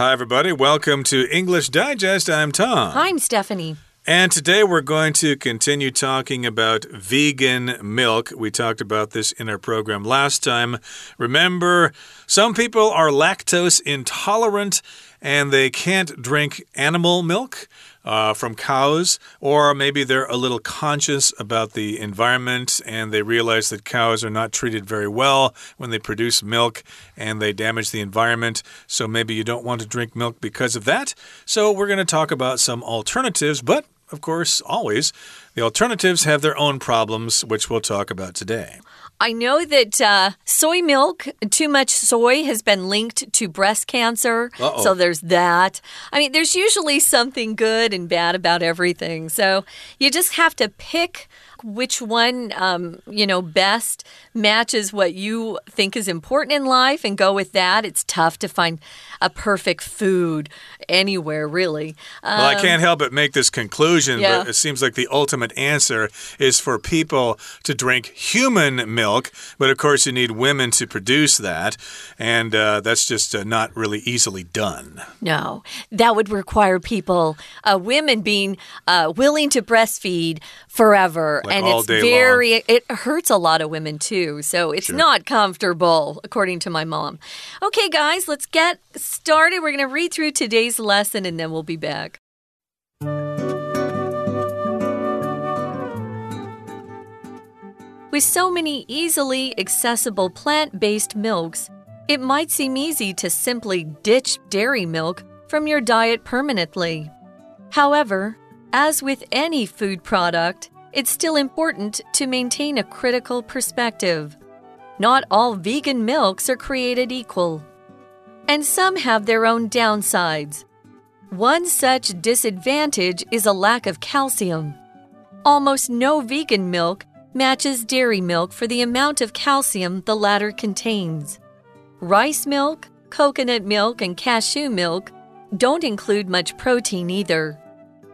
Hi, everybody. Welcome to English Digest. I'm Tom. I'm Stephanie. And today we're going to continue talking about vegan milk. We talked about this in our program last time. Remember, some people are lactose intolerant and they can't drink animal milk uh, from cows, or maybe they're a little conscious about the environment and they realize that cows are not treated very well when they produce milk and they damage the environment. So maybe you don't want to drink milk because of that. So we're going to talk about some alternatives, but of course, always, the alternatives have their own problems, which we'll talk about today. I know that uh, soy milk, too much soy, has been linked to breast cancer. Uh -oh. So there's that. I mean, there's usually something good and bad about everything. So you just have to pick which one, um, you know, best matches what you think is important in life and go with that. It's tough to find a perfect food anywhere, really. Um, well, I um, can't help but make this conclusion, yeah. but it seems like the ultimate answer is for people to drink human milk. But of course, you need women to produce that, and uh, that's just uh, not really easily done. No, that would require people, uh, women being uh, willing to breastfeed forever. Like and it's very, long. it hurts a lot of women too. So it's sure. not comfortable, according to my mom. Okay, guys, let's get started. We're going to read through today's lesson and then we'll be back. With so many easily accessible plant based milks, it might seem easy to simply ditch dairy milk from your diet permanently. However, as with any food product, it's still important to maintain a critical perspective. Not all vegan milks are created equal, and some have their own downsides. One such disadvantage is a lack of calcium. Almost no vegan milk matches dairy milk for the amount of calcium the latter contains. Rice milk, coconut milk, and cashew milk don't include much protein either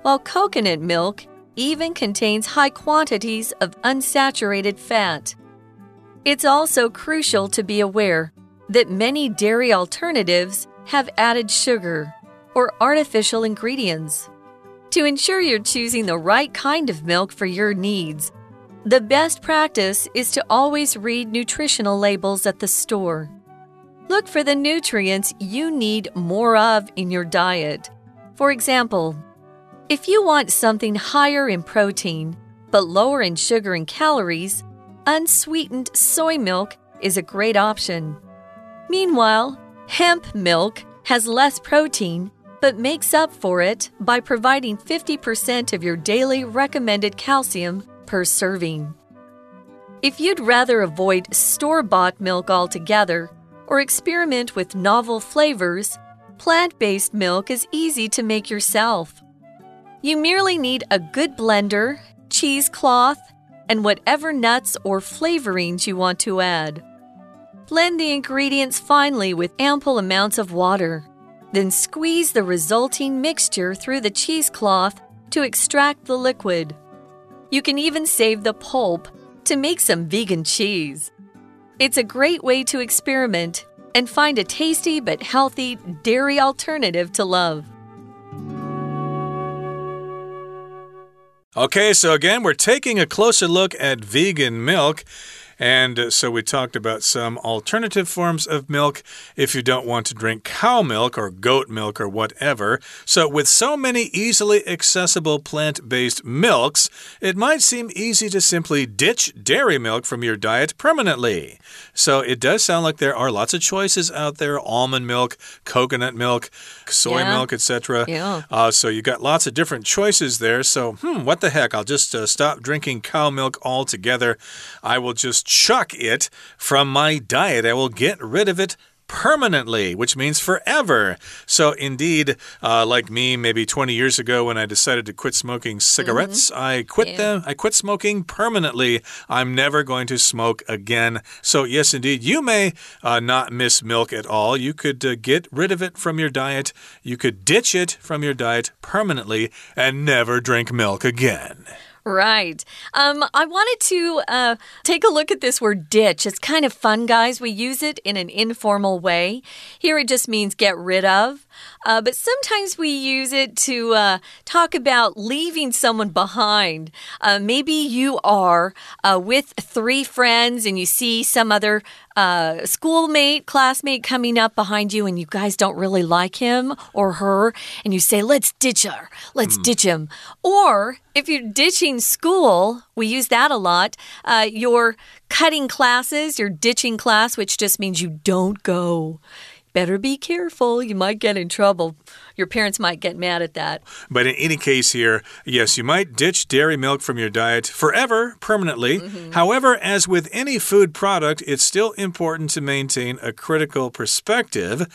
while coconut milk even contains high quantities of unsaturated fat. It's also crucial to be aware that many dairy alternatives have added sugar or artificial ingredients. To ensure you're choosing the right kind of milk for your needs, the best practice is to always read nutritional labels at the store. Look for the nutrients you need more of in your diet. For example, if you want something higher in protein but lower in sugar and calories, unsweetened soy milk is a great option. Meanwhile, hemp milk has less protein but makes up for it by providing 50% of your daily recommended calcium per serving. If you'd rather avoid store bought milk altogether or experiment with novel flavors, plant based milk is easy to make yourself. You merely need a good blender, cheesecloth, and whatever nuts or flavorings you want to add. Blend the ingredients finely with ample amounts of water. Then squeeze the resulting mixture through the cheesecloth to extract the liquid. You can even save the pulp to make some vegan cheese. It's a great way to experiment and find a tasty but healthy dairy alternative to love. Okay, so again, we're taking a closer look at vegan milk. And so we talked about some alternative forms of milk if you don't want to drink cow milk or goat milk or whatever. So, with so many easily accessible plant based milks, it might seem easy to simply ditch dairy milk from your diet permanently. So, it does sound like there are lots of choices out there almond milk, coconut milk, soy yeah. milk, etc. Yeah. Uh, so, you got lots of different choices there. So, hmm, what the heck? I'll just uh, stop drinking cow milk altogether. I will just chuck it from my diet. I will get rid of it permanently, which means forever. So, indeed, uh, like me, maybe 20 years ago when I decided to quit smoking cigarettes, mm -hmm. I quit yeah. them. I quit smoking permanently. I'm never going to smoke again. So, yes, indeed, you may uh, not miss milk at all. You could uh, get rid of it from your diet. You could ditch it from your diet permanently and never drink milk again. Right. Um, I wanted to uh, take a look at this word ditch. It's kind of fun, guys. We use it in an informal way. Here it just means get rid of. Uh, but sometimes we use it to uh, talk about leaving someone behind. Uh, maybe you are uh, with three friends and you see some other uh, schoolmate, classmate coming up behind you, and you guys don't really like him or her, and you say, Let's ditch her, let's mm. ditch him. Or if you're ditching school, we use that a lot. Uh, you're cutting classes, you're ditching class, which just means you don't go better be careful. You might get in trouble. Your parents might get mad at that. But in any case, here, yes, you might ditch dairy milk from your diet forever, permanently. Mm -hmm. However, as with any food product, it's still important to maintain a critical perspective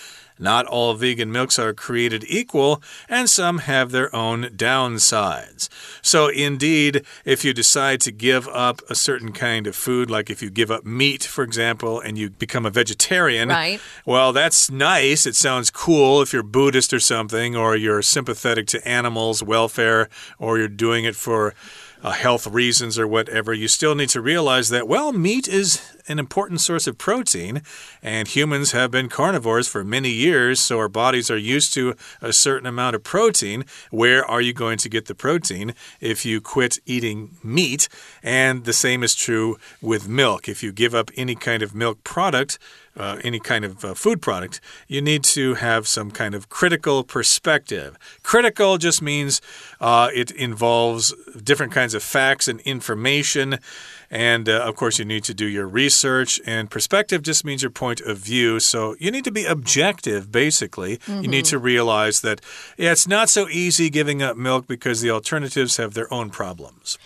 not all vegan milks are created equal, and some have their own downsides. So, indeed, if you decide to give up a certain kind of food, like if you give up meat, for example, and you become a vegetarian, right. well, that's nice. It sounds cool if you're Buddhist or something, or you're sympathetic to animals' welfare, or you're doing it for uh, health reasons or whatever, you still need to realize that, well, meat is an important source of protein, and humans have been carnivores for many years, so our bodies are used to a certain amount of protein. Where are you going to get the protein if you quit eating meat? And the same is true with milk. If you give up any kind of milk product, uh, any kind of uh, food product, you need to have some kind of critical perspective. Critical just means uh, it involves different kinds of facts and information. And uh, of course, you need to do your research. And perspective just means your point of view. So you need to be objective, basically. Mm -hmm. You need to mm-hmm. realize that yeah, it's not so easy giving up milk because the alternatives have their own problems.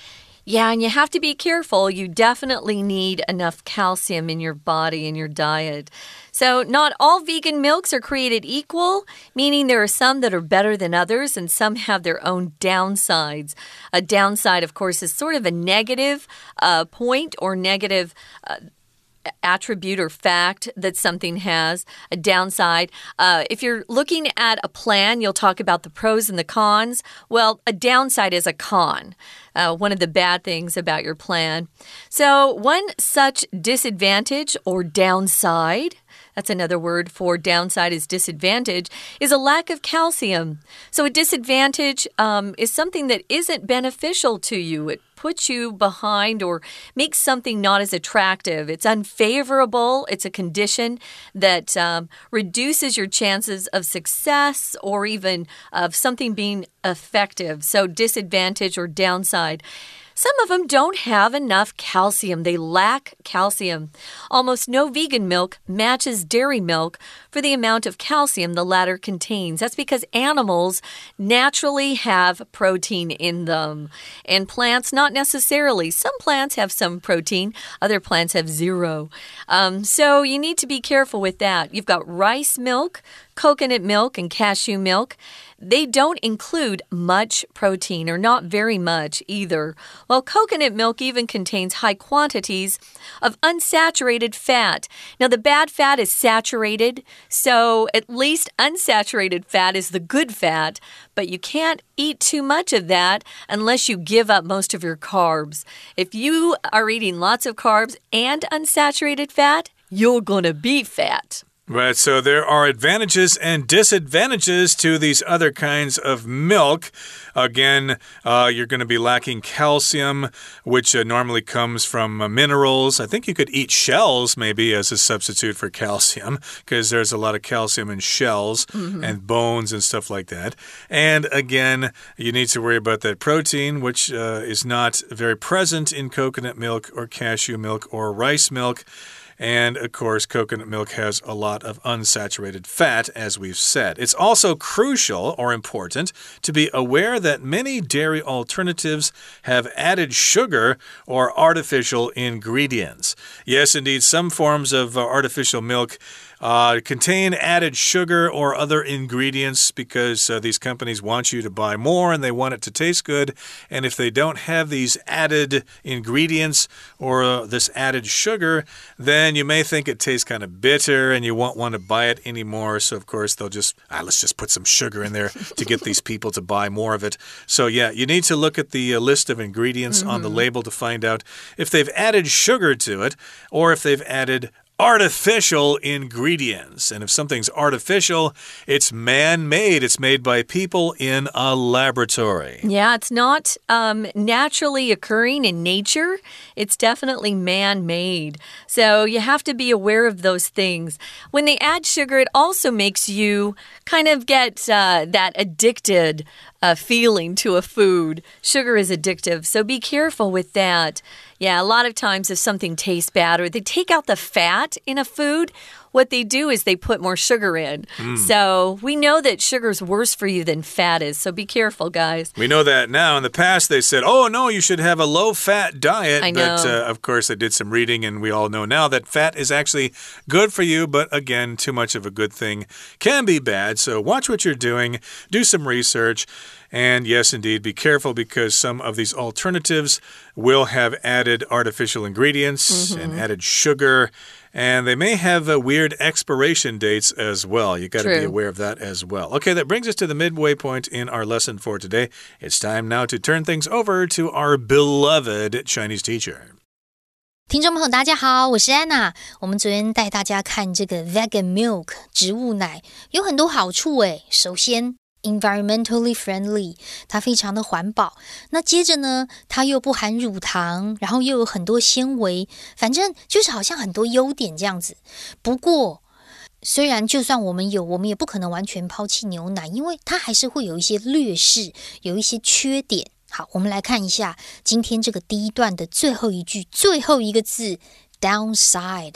Yeah, and you have to be careful. You definitely need enough calcium in your body and your diet. So, not all vegan milks are created equal, meaning there are some that are better than others, and some have their own downsides. A downside, of course, is sort of a negative uh, point or negative. Uh, attribute or fact that something has, a downside. Uh, if you're looking at a plan, you'll talk about the pros and the cons. Well, a downside is a con. Uh, one of the bad things about your plan. So, one such disadvantage or downside that's another word for downside is disadvantage, is a lack of calcium. So, a disadvantage um, is something that isn't beneficial to you. It puts you behind or makes something not as attractive. It's unfavorable. It's a condition that um, reduces your chances of success or even of something being effective. So, disadvantage or downside. Some of them don't have enough calcium. They lack calcium. Almost no vegan milk matches dairy milk for the amount of calcium the latter contains. That's because animals naturally have protein in them, and plants not necessarily. Some plants have some protein, other plants have zero. Um, so you need to be careful with that. You've got rice milk, coconut milk, and cashew milk. They don't include much protein, or not very much either, while coconut milk even contains high quantities of unsaturated fat. Now, the bad fat is saturated, so at least unsaturated fat is the good fat, but you can't eat too much of that unless you give up most of your carbs. If you are eating lots of carbs and unsaturated fat, you're gonna be fat. Right, so there are advantages and disadvantages to these other kinds of milk. Again, uh, you're going to be lacking calcium, which uh, normally comes from uh, minerals. I think you could eat shells maybe as a substitute for calcium because there's a lot of calcium in shells mm -hmm. and bones and stuff like that. And again, you need to worry about that protein, which uh, is not very present in coconut milk or cashew milk or rice milk. And of course, coconut milk has a lot of unsaturated fat, as we've said. It's also crucial or important to be aware that many dairy alternatives have added sugar or artificial ingredients. Yes, indeed, some forms of uh, artificial milk uh, contain added sugar or other ingredients because uh, these companies want you to buy more and they want it to taste good. And if they don't have these added ingredients or uh, this added sugar, then you may think it tastes kind of bitter and you won't want to buy it anymore. So, of course, they'll just, ah, let's just put some sugar in there to get these people to buy more of it. So, yeah, you need to look at the uh, list of ingredients mm -hmm. on the mm-hmm. label to find out if they've added sugar to it or if they've added artificial ingredients. And if something's artificial, it's man made, it's made by people in a laboratory. Yeah, it's not um, naturally occurring in nature, it's definitely man made. So you have to be aware of those things. When they add sugar, it also makes you kind of get uh, that addicted uh, feeling to a food. Sugar is addictive, so be careful with that. Yeah, a lot of times if something tastes bad or they take out the fat in a food, what they do is they put more sugar in. Mm. So we know that sugar is worse for you than fat is. So be careful, guys. We know that now. In the past, they said, oh, no, you should have a low fat diet. I know. But uh, of course, I did some reading, and we all know now that fat is actually good for you. But again, too much of a good thing can be bad. So watch what you're doing, do some research. And yes, indeed, be careful because some of these alternatives will have added artificial ingredients mm -hmm. and mm-hmm. added sugar and they may have uh, weird expiration dates as well. You got to be aware of that as well. Okay, that brings us to the midway point in our lesson for today. It's time now to turn things over to our beloved Chinese teacher. 听众朋友，大家好，我是安娜。我们昨天带大家看这个 vegan milk 植物奶，有很多好处诶。首先 ，environmentally friendly，它非常的环保。那接着呢，它又不含乳糖，然后又有很多纤维，反正就是好像很多优点这样子。不过，虽然就算我们有，我们也不可能完全抛弃牛奶，因为它还是会有一些劣势，有一些缺点。好，我们来看一下今天这个第一段的最后一句，最后一个字 downside。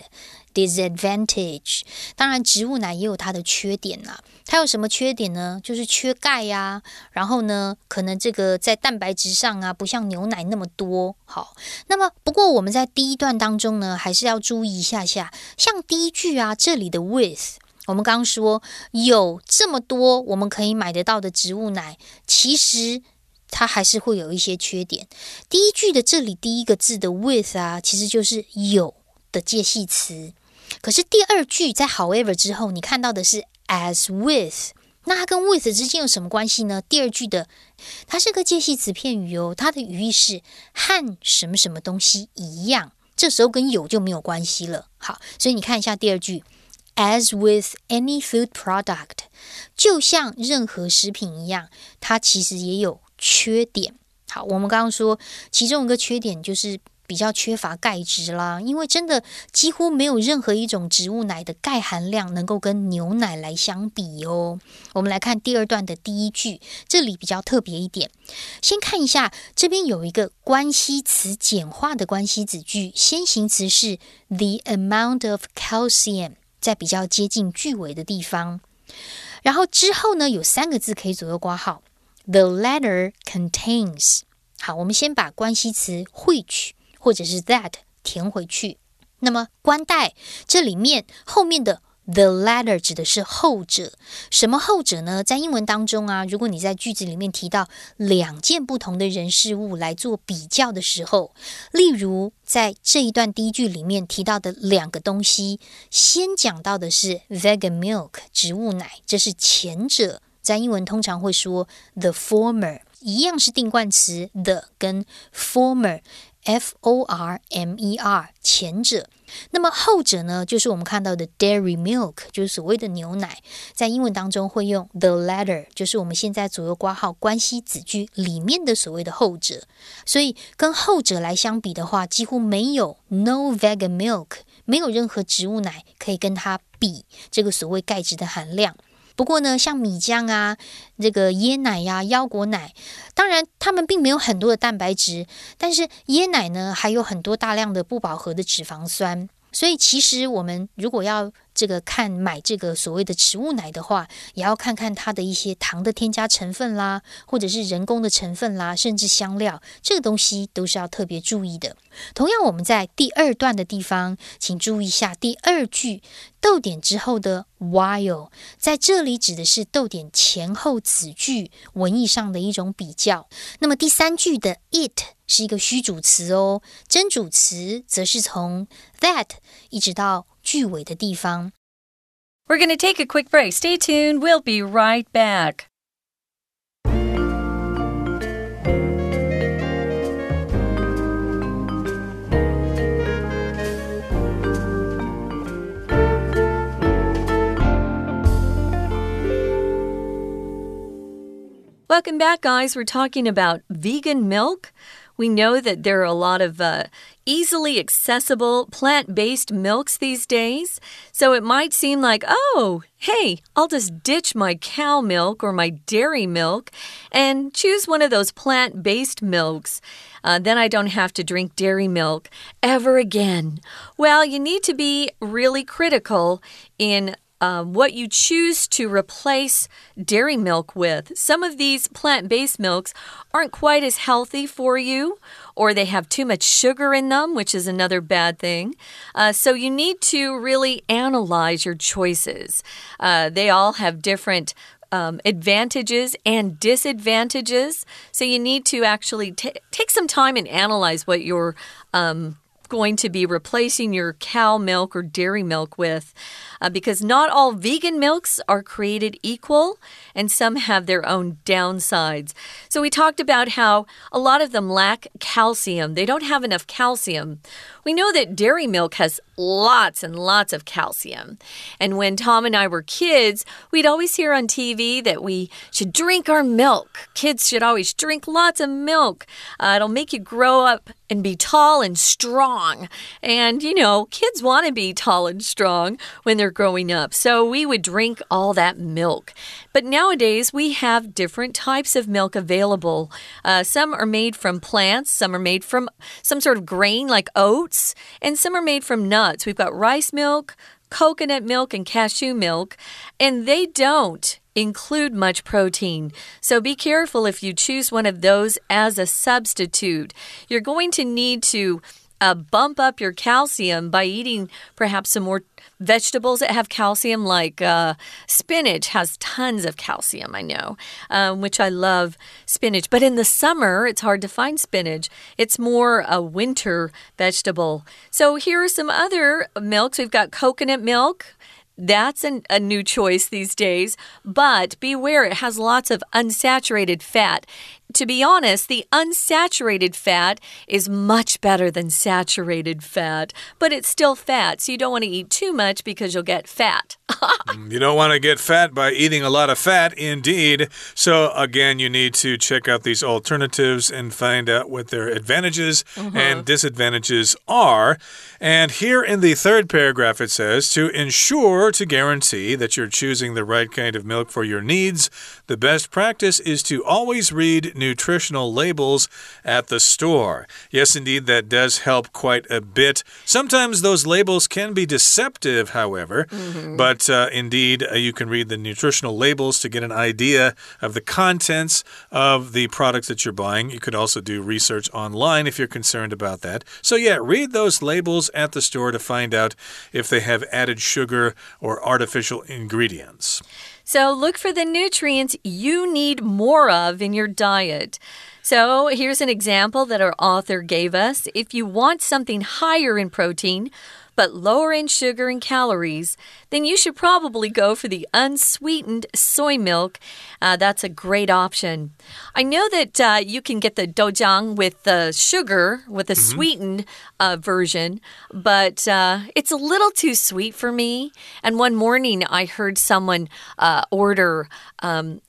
disadvantage，当然植物奶也有它的缺点啦。它有什么缺点呢？就是缺钙呀，然后呢，可能这个在蛋白质上啊，不像牛奶那么多。好，那么不过我们在第一段当中呢，还是要注意一下下，像第一句啊，这里的 with，我们刚刚说有这么多我们可以买得到的植物奶，其实它还是会有一些缺点。第一句的这里第一个字的 with 啊，其实就是有的介系词。可是第二句在 however 之后，你看到的是 as with，那它跟 with 之间有什么关系呢？第二句的它是个介系词片语哦，它的语义是和什么什么东西一样，这时候跟有就没有关系了。好，所以你看一下第二句，as with any food product，就像任何食品一样，它其实也有缺点。好，我们刚刚说其中一个缺点就是。比较缺乏钙质啦，因为真的几乎没有任何一种植物奶的钙含量能够跟牛奶来相比哦。我们来看第二段的第一句，这里比较特别一点。先看一下这边有一个关系词简化的关系子句，先行词是 the amount of calcium，在比较接近句尾的地方。然后之后呢，有三个字可以左右挂号，the letter contains。好，我们先把关系词 which。或者是 that 填回去。那么关带这里面后面的 the latter 指的是后者。什么后者呢？在英文当中啊，如果你在句子里面提到两件不同的人事物来做比较的时候，例如在这一段第一句里面提到的两个东西，先讲到的是 vegan milk 植物奶，这是前者。在英文通常会说 the former，一样是定冠词 the 跟 former。F O R M E R 前者，那么后者呢，就是我们看到的 dairy milk，就是所谓的牛奶，在英文当中会用 the latter，就是我们现在左右挂号关系子句里面的所谓的后者，所以跟后者来相比的话，几乎没有 no vegan milk，没有任何植物奶可以跟它比这个所谓钙质的含量。不过呢，像米浆啊、这个椰奶呀、腰果奶，当然它们并没有很多的蛋白质，但是椰奶呢，还有很多大量的不饱和的脂肪酸。所以，其实我们如果要这个看买这个所谓的植物奶的话，也要看看它的一些糖的添加成分啦，或者是人工的成分啦，甚至香料，这个东西都是要特别注意的。同样，我们在第二段的地方，请注意一下第二句逗点之后的 while，在这里指的是逗点前后子句文意上的一种比较。那么第三句的 it。是一个虚主词哦，真主词则是从 that 一直到句尾的地方。We're going to take a quick break. Stay tuned. We'll be right back. Welcome back, guys. We're talking about vegan milk. We know that there are a lot of uh, easily accessible plant based milks these days. So it might seem like, oh, hey, I'll just ditch my cow milk or my dairy milk and choose one of those plant based milks. Uh, then I don't have to drink dairy milk ever again. Well, you need to be really critical in um, what you choose to replace dairy milk with. Some of these plant based milks aren't quite as healthy for you, or they have too much sugar in them, which is another bad thing. Uh, so you need to really analyze your choices. Uh, they all have different um, advantages and disadvantages. So you need to actually take some time and analyze what your um, going to be replacing your cow milk or dairy milk with uh, because not all vegan milks are created equal and some have their own downsides. So, we talked about how a lot of them lack calcium, they don't have enough calcium. We know that dairy milk has lots and lots of calcium. And when Tom and I were kids, we'd always hear on TV that we should drink our milk. Kids should always drink lots of milk. Uh, it'll make you grow up and be tall and strong. And, you know, kids want to be tall and strong when they're growing up. So we would drink all that milk. But nowadays, we have different types of milk available. Uh, some are made from plants, some are made from some sort of grain like oats, and some are made from nuts. We've got rice milk, coconut milk, and cashew milk, and they don't include much protein. So be careful if you choose one of those as a substitute. You're going to need to uh, bump up your calcium by eating perhaps some more vegetables that have calcium, like uh, spinach, has tons of calcium, I know, um, which I love spinach. But in the summer, it's hard to find spinach. It's more a winter vegetable. So here are some other milks. We've got coconut milk. That's an, a new choice these days, but beware, it has lots of unsaturated fat to be honest, the unsaturated fat is much better than saturated fat, but it's still fat, so you don't want to eat too much because you'll get fat. Mm, you don't want to get fat by eating a lot of fat, indeed. So, again, you need to check out these alternatives and find out what their advantages uh -huh. and disadvantages are. And here in the third paragraph, it says to ensure to guarantee that you're choosing the right kind of milk for your needs, the best practice is to always read nutritional labels at the store. Yes, indeed, that does help quite a bit. Sometimes those labels can be deceptive, however, mm -hmm. but uh, indeed, uh, you can read the nutritional labels to get an idea of the contents of the products that you're buying. You could also do research online if you're concerned about that. So, yeah, read those labels at the store to find out if they have added sugar or artificial ingredients. So look for the nutrients you need more of in your diet. So here's an example that our author gave us. If you want something higher in protein, but lower in sugar and calories, then you should probably go for the unsweetened soy milk. Uh, that's a great option. I know that uh, you can get the doujiang with the sugar, with the mm -hmm. sweetened uh, version, but uh, it's a little too sweet for me. And one morning I heard someone uh, order um,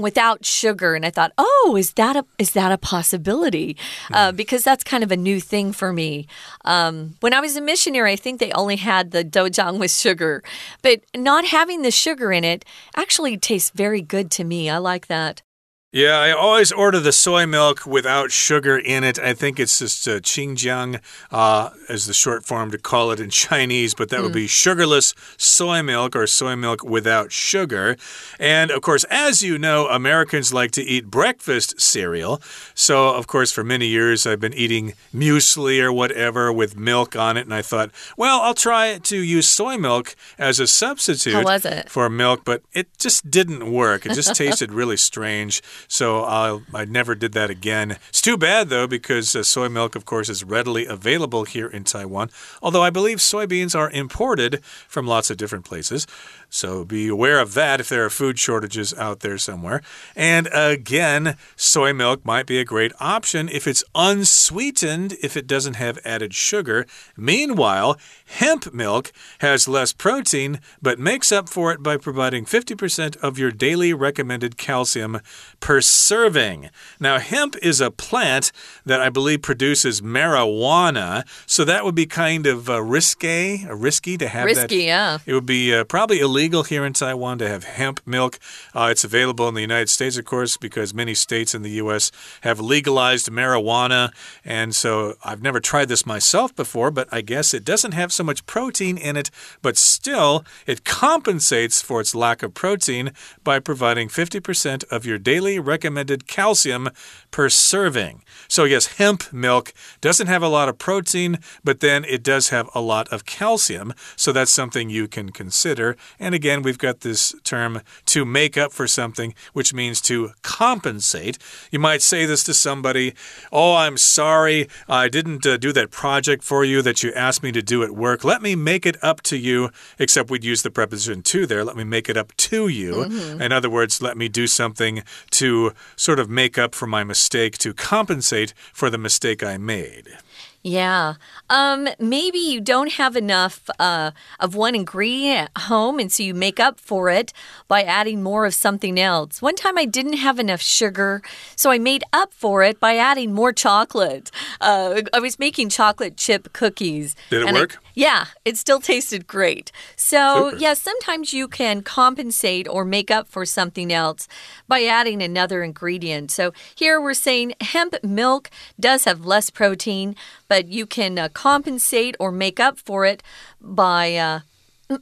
without sugar, and I thought, oh, is that a is that a possibility? Uh, hmm. because that's kind of a new thing for me. Um, when I was a missionary, I think they only had the doujiang with sugar, but not having the sugar in it actually tastes very good to me. I like that. Yeah, I always order the soy milk without sugar in it. I think it's just uh, Qingjiang, uh, as the short form to call it in Chinese, but that mm. would be sugarless soy milk or soy milk without sugar. And of course, as you know, Americans like to eat breakfast cereal. So, of course, for many years I've been eating muesli or whatever with milk on it. And I thought, well, I'll try to use soy milk as a substitute for milk, but it just didn't work. It just tasted really strange. So I'll, I never did that again. It's too bad, though, because uh, soy milk, of course, is readily available here in Taiwan. Although I believe soybeans are imported from lots of different places. So be aware of that if there are food shortages out there somewhere. And again, soy milk might be a great option if it's unsweetened, if it doesn't have added sugar. Meanwhile, hemp milk has less protein, but makes up for it by providing 50% of your daily recommended calcium per serving. Now, hemp is a plant that I believe produces marijuana, so that would be kind of uh, risque, risky to have Risky, that. yeah. It would be uh, probably illegal here in Taiwan to have hemp milk. Uh, it's available in the United States, of course, because many states in the U.S. have legalized marijuana. And so I've never tried this myself before, but I guess it doesn't have so much protein in it, but still, it compensates for its lack of protein by providing 50% of your daily recommended calcium per serving. So, yes, hemp milk doesn't have a lot of protein, but then it does have a lot of calcium. So, that's something you can consider. And again, we've got this term to make up for something, which means to compensate. You might say this to somebody Oh, I'm sorry, I didn't uh, do that project for you that you asked me to do at work. Let me make it up to you, except we'd use the preposition to there. Let me make it up to you. Mm -hmm. In other words, let me do something to sort of make up for my mistake, to compensate for the mistake I made. Yeah. Um, maybe you don't have enough uh, of one ingredient at home, and so you make up for it by adding more of something else. One time I didn't have enough sugar, so I made up for it by adding more chocolate. Uh, I was making chocolate chip cookies. Did it work? I, yeah, it still tasted great. So, Super. yeah, sometimes you can compensate or make up for something else by adding another ingredient. So, here we're saying hemp milk does have less protein but you can uh, compensate or make up for it by. Uh,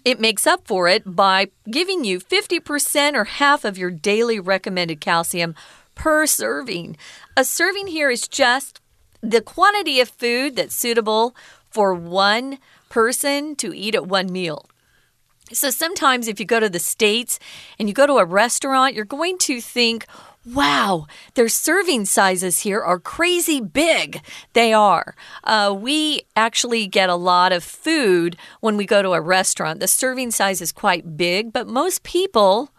it makes up for it by giving you 50% or half of your daily recommended calcium per serving. A serving here is just the quantity of food that's suitable for one person to eat at one meal. So sometimes if you go to the States and you go to a restaurant, you're going to think, Wow, their serving sizes here are crazy big. They are. Uh, we actually get a lot of food when we go to a restaurant. The serving size is quite big, but most people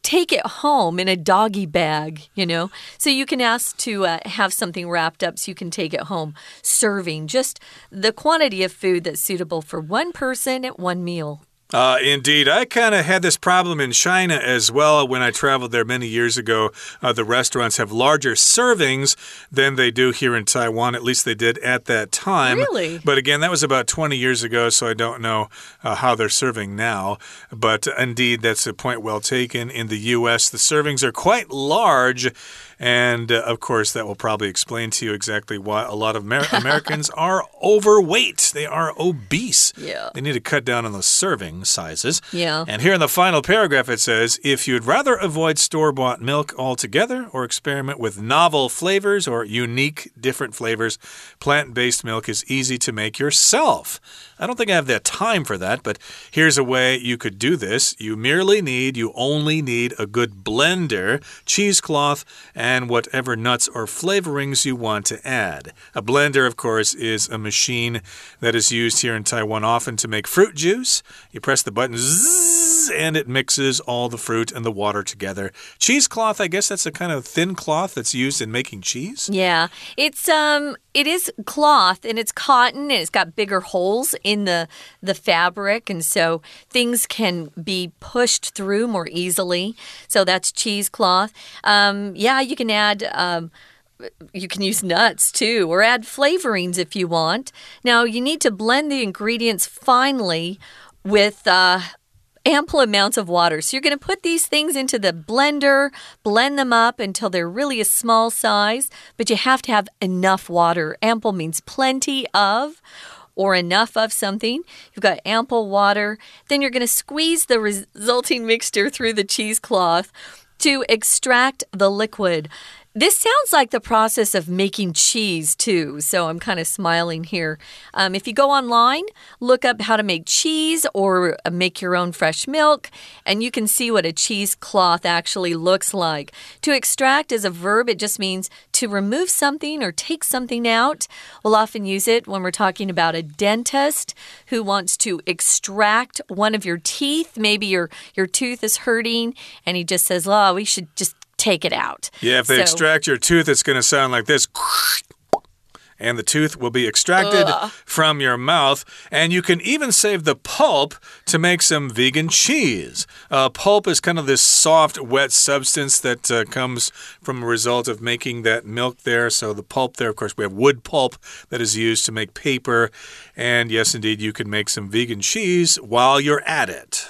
take it home in a doggy bag, you know? So you can ask to uh, have something wrapped up so you can take it home. Serving just the quantity of food that's suitable for one person at one meal. Uh, indeed. I kind of had this problem in China as well when I traveled there many years ago. Uh, the restaurants have larger servings than they do here in Taiwan. At least they did at that time. Really? But again, that was about 20 years ago, so I don't know uh, how they're serving now. But indeed, that's a point well taken. In the U.S., the servings are quite large. And uh, of course, that will probably explain to you exactly why a lot of Amer Americans are overweight. They are obese. Yeah. They need to cut down on the serving sizes. Yeah. And here in the final paragraph, it says if you'd rather avoid store bought milk altogether or experiment with novel flavors or unique different flavors, plant based milk is easy to make yourself. I don't think I have the time for that, but here's a way you could do this. You merely need, you only need a good blender, cheesecloth, and whatever nuts or flavorings you want to add. A blender, of course, is a machine that is used here in Taiwan often to make fruit juice. You press the button, zzz, and it mixes all the fruit and the water together. Cheesecloth, I guess that's a kind of thin cloth that's used in making cheese. Yeah. It's um it is cloth and it's cotton and it's got bigger holes in the the fabric and so things can be pushed through more easily. So that's cheesecloth. Um yeah, you can add um you can use nuts too, or add flavorings if you want. Now, you need to blend the ingredients finely with uh, ample amounts of water. So, you're going to put these things into the blender, blend them up until they're really a small size, but you have to have enough water. Ample means plenty of or enough of something. You've got ample water. Then you're going to squeeze the resulting mixture through the cheesecloth to extract the liquid. This sounds like the process of making cheese, too, so I'm kind of smiling here. Um, if you go online, look up how to make cheese or uh, make your own fresh milk, and you can see what a cheesecloth actually looks like. To extract is a verb, it just means to remove something or take something out. We'll often use it when we're talking about a dentist who wants to extract one of your teeth. Maybe your, your tooth is hurting, and he just says, Oh, we should just take it out. Yeah, if they So- extract your tooth, it's going to sound like this. and the tooth will be extracted Ugh. from your mouth. And you can even save the pulp to make some vegan cheese. Uh, pulp is kind of this soft, wet substance that uh, comes from a result of making that milk there. So the pulp there, of course, we have wood pulp that is used to make paper. And yes, indeed, you can make some vegan cheese while you're at it.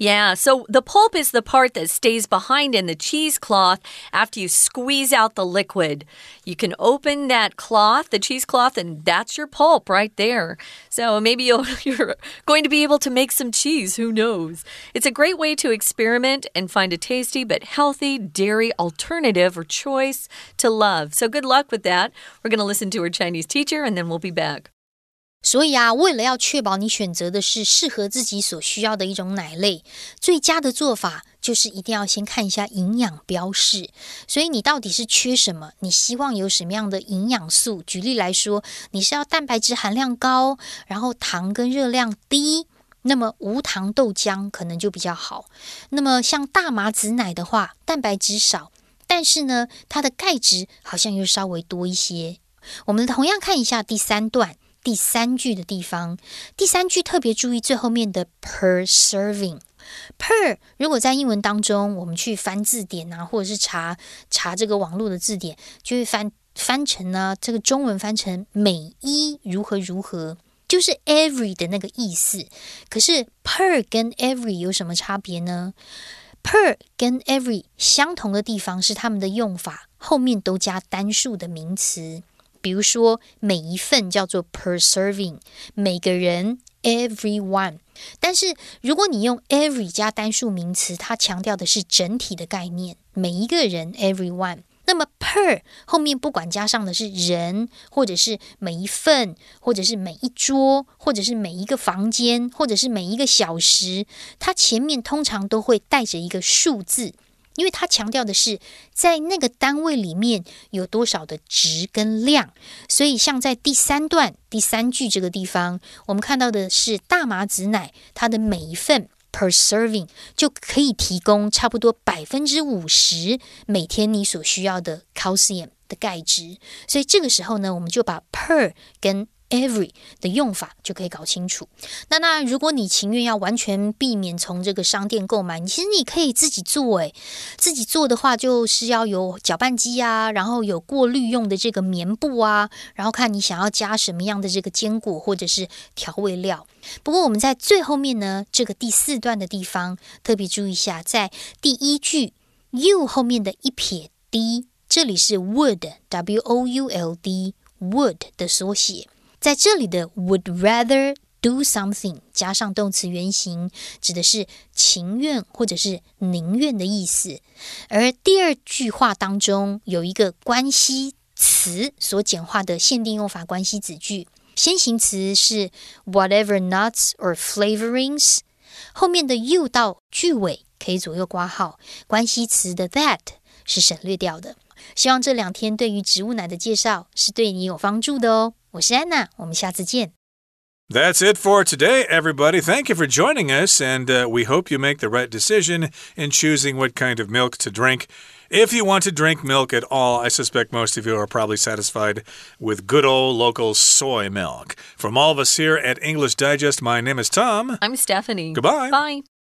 Yeah, so the pulp is the part that stays behind in the cheesecloth after you squeeze out the liquid. You can open that cloth, the cheesecloth, and that's your pulp right there. So maybe you'll, you're going to be able to make some cheese. Who knows? It's a great way to experiment and find a tasty but healthy dairy alternative or choice to love. So good luck with that. We're going to listen to our Chinese teacher and then we'll be back. 所以啊，为了要确保你选择的是适合自己所需要的一种奶类，最佳的做法就是一定要先看一下营养标示。所以你到底是缺什么？你希望有什么样的营养素？举例来说，你是要蛋白质含量高，然后糖跟热量低，那么无糖豆浆可能就比较好。那么像大麻籽奶的话，蛋白质少，但是呢，它的钙质好像又稍微多一些。我们同样看一下第三段。第三句的地方，第三句特别注意最后面的 per serving。per 如果在英文当中，我们去翻字典啊，或者是查查这个网络的字典，就会翻翻成呢，这个中文翻成每一如何如何，就是 every 的那个意思。可是 per 跟 every 有什么差别呢？per 跟 every 相同的地方是它们的用法后面都加单数的名词。比如说，每一份叫做 per serving，每个人 everyone。但是如果你用 every 加单数名词，它强调的是整体的概念，每一个人 everyone。那么 per 后面不管加上的是人，或者是每一份，或者是每一桌，或者是每一个房间，或者是每一个小时，它前面通常都会带着一个数字。因为它强调的是在那个单位里面有多少的值跟量，所以像在第三段第三句这个地方，我们看到的是大麻籽奶，它的每一份 per serving 就可以提供差不多百分之五十每天你所需要的 calcium 的钙质，所以这个时候呢，我们就把 per 跟 every 的用法就可以搞清楚。那那如果你情愿要完全避免从这个商店购买，你其实你可以自己做。诶，自己做的话就是要有搅拌机啊，然后有过滤用的这个棉布啊，然后看你想要加什么样的这个坚果或者是调味料。不过我们在最后面呢，这个第四段的地方特别注意一下，在第一句 you 后面的一撇 d，这里是 would，w o u l d，would 的缩写。在这里的 would rather do something 加上动词原形，指的是情愿或者是宁愿的意思。而第二句话当中有一个关系词所简化的限定用法关系子句，先行词是 whatever nuts or flavorings，后面的 you 到句尾可以左右挂号，关系词的 that 是省略掉的。希望这两天对于植物奶的介绍是对你有帮助的哦。我是安娜，我们下次见。That's it for today, everybody. Thank you for joining us, and uh, we hope you make the right decision in choosing what kind of milk to drink. If you want to drink milk at all, I suspect most of you are probably satisfied with good old local soy milk. From all of us here at English Digest, my name is Tom. I'm Stephanie. Goodbye. Bye.